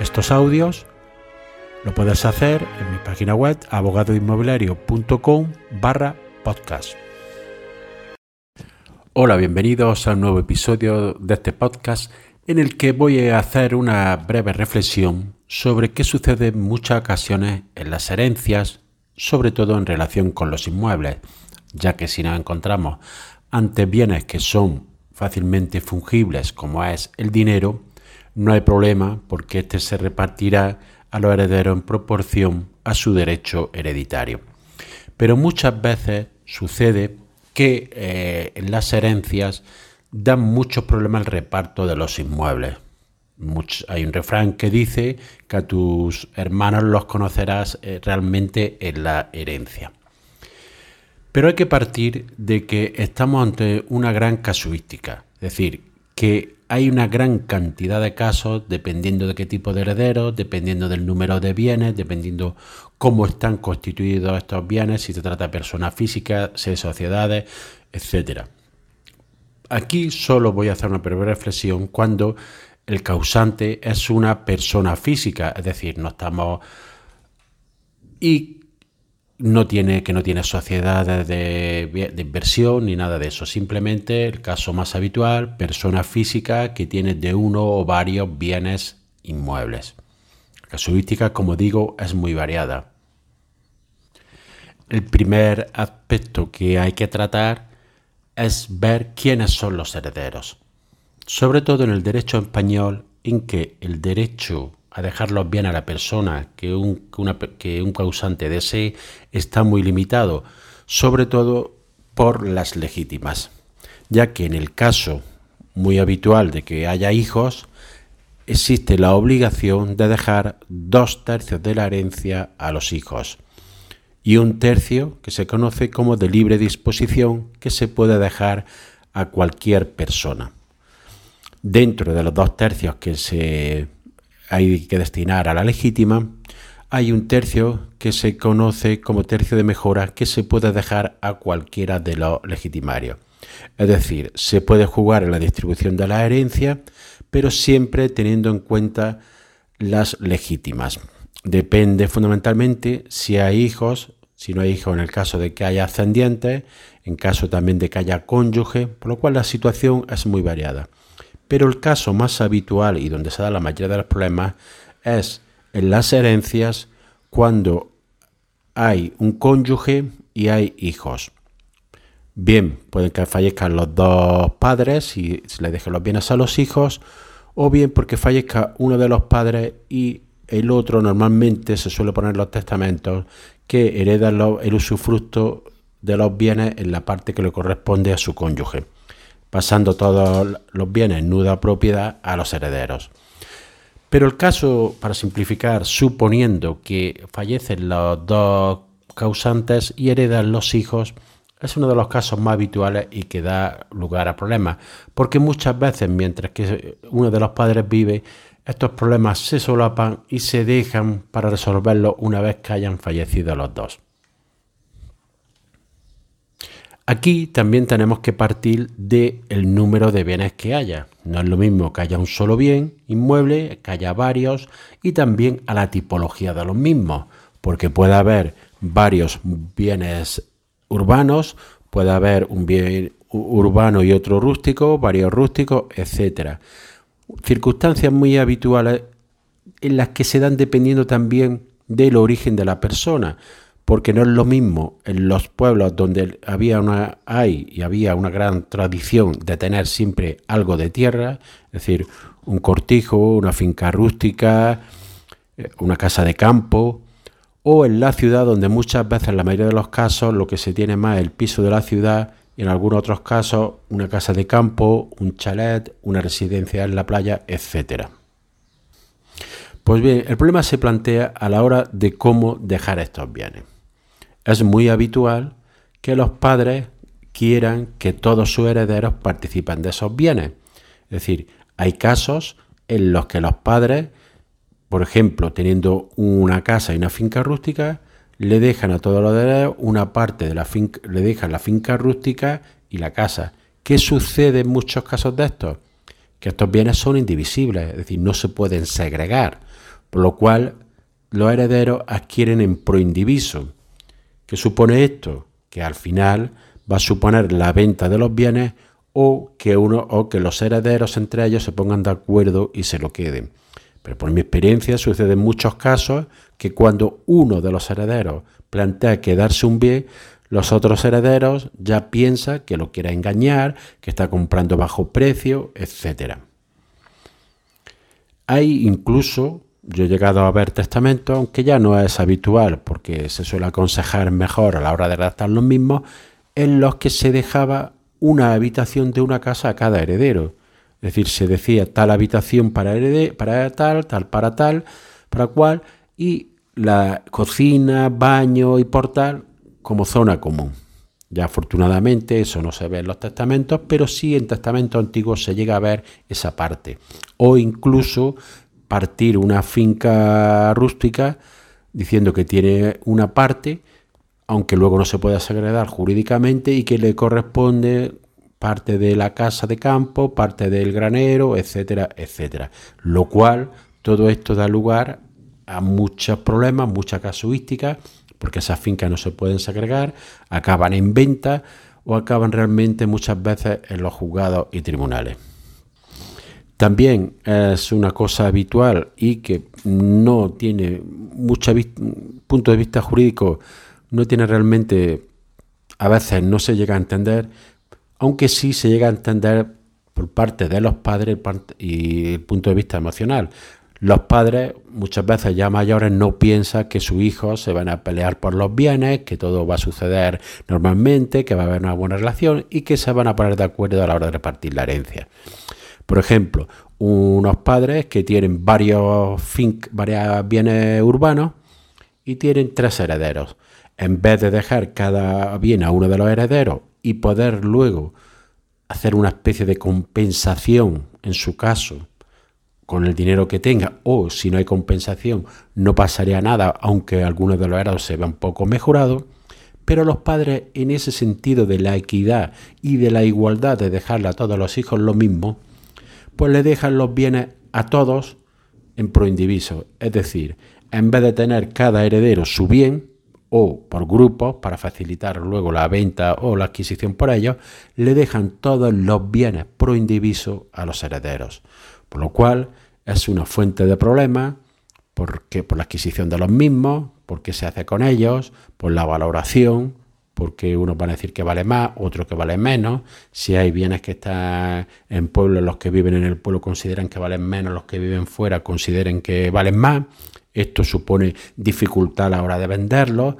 estos audios, lo puedes hacer en mi página web abogadoinmobiliario.com barra podcast. Hola, bienvenidos a un nuevo episodio de este podcast en el que voy a hacer una breve reflexión sobre qué sucede en muchas ocasiones en las herencias, sobre todo en relación con los inmuebles, ya que si nos encontramos ante bienes que son fácilmente fungibles como es el dinero, no hay problema porque éste se repartirá a los herederos en proporción a su derecho hereditario. Pero muchas veces sucede que eh, en las herencias dan muchos problemas el reparto de los inmuebles. hay un refrán que dice que a tus hermanos los conocerás eh, realmente en la herencia. Pero hay que partir de que estamos ante una gran casuística, es decir, que hay una gran cantidad de casos dependiendo de qué tipo de herederos, dependiendo del número de bienes, dependiendo cómo están constituidos estos bienes, si se trata de personas físicas, si de sociedades, etc. Aquí solo voy a hacer una breve reflexión cuando el causante es una persona física, es decir, no estamos y no tiene, que no tiene sociedades de, inversión ni nada de eso. Simplemente el caso más habitual, persona física que tiene de uno o varios bienes inmuebles. La casuística, como digo, es muy variada. El primer aspecto que hay que tratar es ver quiénes son los herederos. Sobre todo en el derecho español, en que el derecho a dejarlos bien a la persona que un, que un causante desee está muy limitado, sobre todo por las legítimas, ya que en el caso muy habitual de que haya hijos, existe la obligación de dejar dos tercios de la herencia a los hijos y un tercio que se conoce como de libre disposición que se puede dejar a cualquier persona. Dentro de los dos tercios que se hay que destinar a la legítima, hay un tercio que se conoce como tercio de mejora que se puede dejar a cualquiera de los legitimarios. Es decir, se puede jugar en la distribución de la herencia, pero siempre teniendo en cuenta las legítimas. Depende fundamentalmente si hay hijos, si no hay hijos en el caso de que haya ascendientes, en caso también de que haya cónyuge, por lo cual la situación es muy variada. Pero el caso más habitual y donde se da la mayoría de los problemas es en las herencias cuando hay un cónyuge y hay hijos. Bien, pueden que fallezcan los dos padres y se les dejen los bienes a los hijos, o bien porque fallezca uno de los padres y el otro normalmente se suele poner los testamentos que heredan el usufructo de los bienes en la parte que le corresponde a su cónyuge pasando todos los bienes nuda propiedad a los herederos. Pero el caso, para simplificar, suponiendo que fallecen los dos causantes y heredan los hijos, es uno de los casos más habituales y que da lugar a problemas, porque muchas veces mientras que uno de los padres vive, estos problemas se solapan y se dejan para resolverlos una vez que hayan fallecido los dos. Aquí también tenemos que partir del el número de bienes que haya. No es lo mismo que haya un solo bien inmueble, que haya varios y también a la tipología de los mismos, porque puede haber varios bienes urbanos, puede haber un bien urbano y otro rústico, varios rústicos, etcétera. Circunstancias muy habituales en las que se dan dependiendo también del origen de la persona porque no es lo mismo en los pueblos donde había una, hay y había una gran tradición de tener siempre algo de tierra, es decir, un cortijo, una finca rústica, eh, una casa de campo, o en la ciudad donde muchas veces, en la mayoría de los casos, lo que se tiene más es el piso de la ciudad y en algunos otros casos una casa de campo, un chalet, una residencia en la playa, etcétera. Pues bien, el problema se plantea a la hora de cómo dejar estos bienes. Es muy habitual que los padres quieran que todos sus herederos participen de esos bienes. Es decir, hay casos en los que los padres, por ejemplo, teniendo una casa y una finca rústica, le dejan a todos los herederos una parte de la finca, le dejan la finca rústica y la casa. ¿Qué sucede en muchos casos de estos? Que estos bienes son indivisibles, es decir, no se pueden segregar por lo cual los herederos adquieren en proindiviso. ¿Qué supone esto? Que al final va a suponer la venta de los bienes o que uno o que los herederos entre ellos se pongan de acuerdo y se lo queden. Pero por mi experiencia sucede en muchos casos que cuando uno de los herederos plantea quedarse un bien, los otros herederos ya piensan que lo quiere engañar, que está comprando bajo precio, etc. Hay incluso yo he llegado a ver testamentos, aunque ya no es habitual, porque se suele aconsejar mejor a la hora de redactar los mismos, en los que se dejaba una habitación de una casa a cada heredero. Es decir, se decía tal habitación para, para tal, tal para tal, para cual, y la cocina, baño y portal como zona común. Ya afortunadamente eso no se ve en los testamentos, pero sí en testamentos antiguos se llega a ver esa parte. O incluso partir una finca rústica diciendo que tiene una parte, aunque luego no se pueda segregar jurídicamente y que le corresponde parte de la casa de campo, parte del granero, etcétera, etcétera. Lo cual todo esto da lugar a muchos problemas, mucha casuística, porque esas fincas no se pueden segregar, acaban en venta o acaban realmente muchas veces en los juzgados y tribunales. También es una cosa habitual y que no tiene mucho punto de vista jurídico, no tiene realmente, a veces no se llega a entender, aunque sí se llega a entender por parte de los padres y el punto de vista emocional. Los padres muchas veces ya mayores no piensan que sus hijos se van a pelear por los bienes, que todo va a suceder normalmente, que va a haber una buena relación y que se van a poner de acuerdo a la hora de repartir la herencia. Por ejemplo, unos padres que tienen varios, bienes urbanos y tienen tres herederos. En vez de dejar cada bien a uno de los herederos y poder luego hacer una especie de compensación, en su caso, con el dinero que tenga, o si no hay compensación, no pasaría nada, aunque algunos de los herederos se vean poco mejorados, pero los padres en ese sentido de la equidad y de la igualdad de dejarle a todos los hijos lo mismo, pues le dejan los bienes a todos en proindiviso. Es decir, en vez de tener cada heredero su bien, o por grupos, para facilitar luego la venta o la adquisición por ellos, le dejan todos los bienes proindiviso a los herederos. Por lo cual es una fuente de problemas, porque por la adquisición de los mismos, por qué se hace con ellos, por la valoración, porque unos van a decir que vale más, otros que vale menos. Si hay bienes que están en pueblos, los que viven en el pueblo consideran que valen menos, los que viven fuera consideren que valen más. Esto supone dificultad a la hora de venderlos,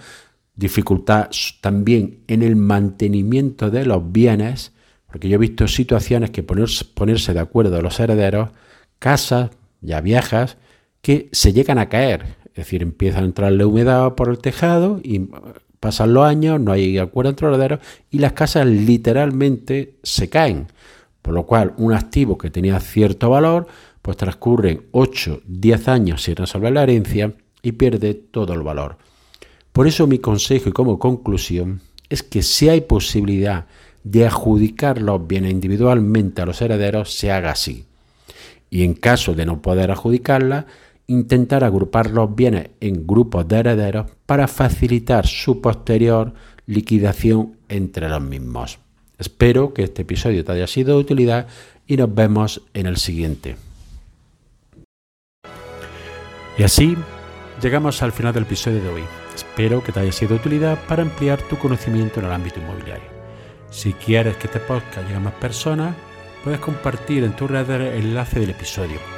dificultad también en el mantenimiento de los bienes, porque yo he visto situaciones que ponerse de acuerdo los herederos, casas ya viejas, que se llegan a caer, es decir, empieza a entrarle humedad por el tejado y Pasan los años, no hay acuerdo entre herederos y las casas literalmente se caen. Por lo cual, un activo que tenía cierto valor, pues transcurren 8, 10 años sin resolver la herencia y pierde todo el valor. Por eso mi consejo y como conclusión es que si hay posibilidad de adjudicar los bienes individualmente a los herederos, se haga así. Y en caso de no poder adjudicarla, intentar agrupar los bienes en grupos de herederos para facilitar su posterior liquidación entre los mismos. Espero que este episodio te haya sido de utilidad y nos vemos en el siguiente. Y así llegamos al final del episodio de hoy. Espero que te haya sido de utilidad para ampliar tu conocimiento en el ámbito inmobiliario. Si quieres que este podcast llegue a más personas, puedes compartir en tu red el enlace del episodio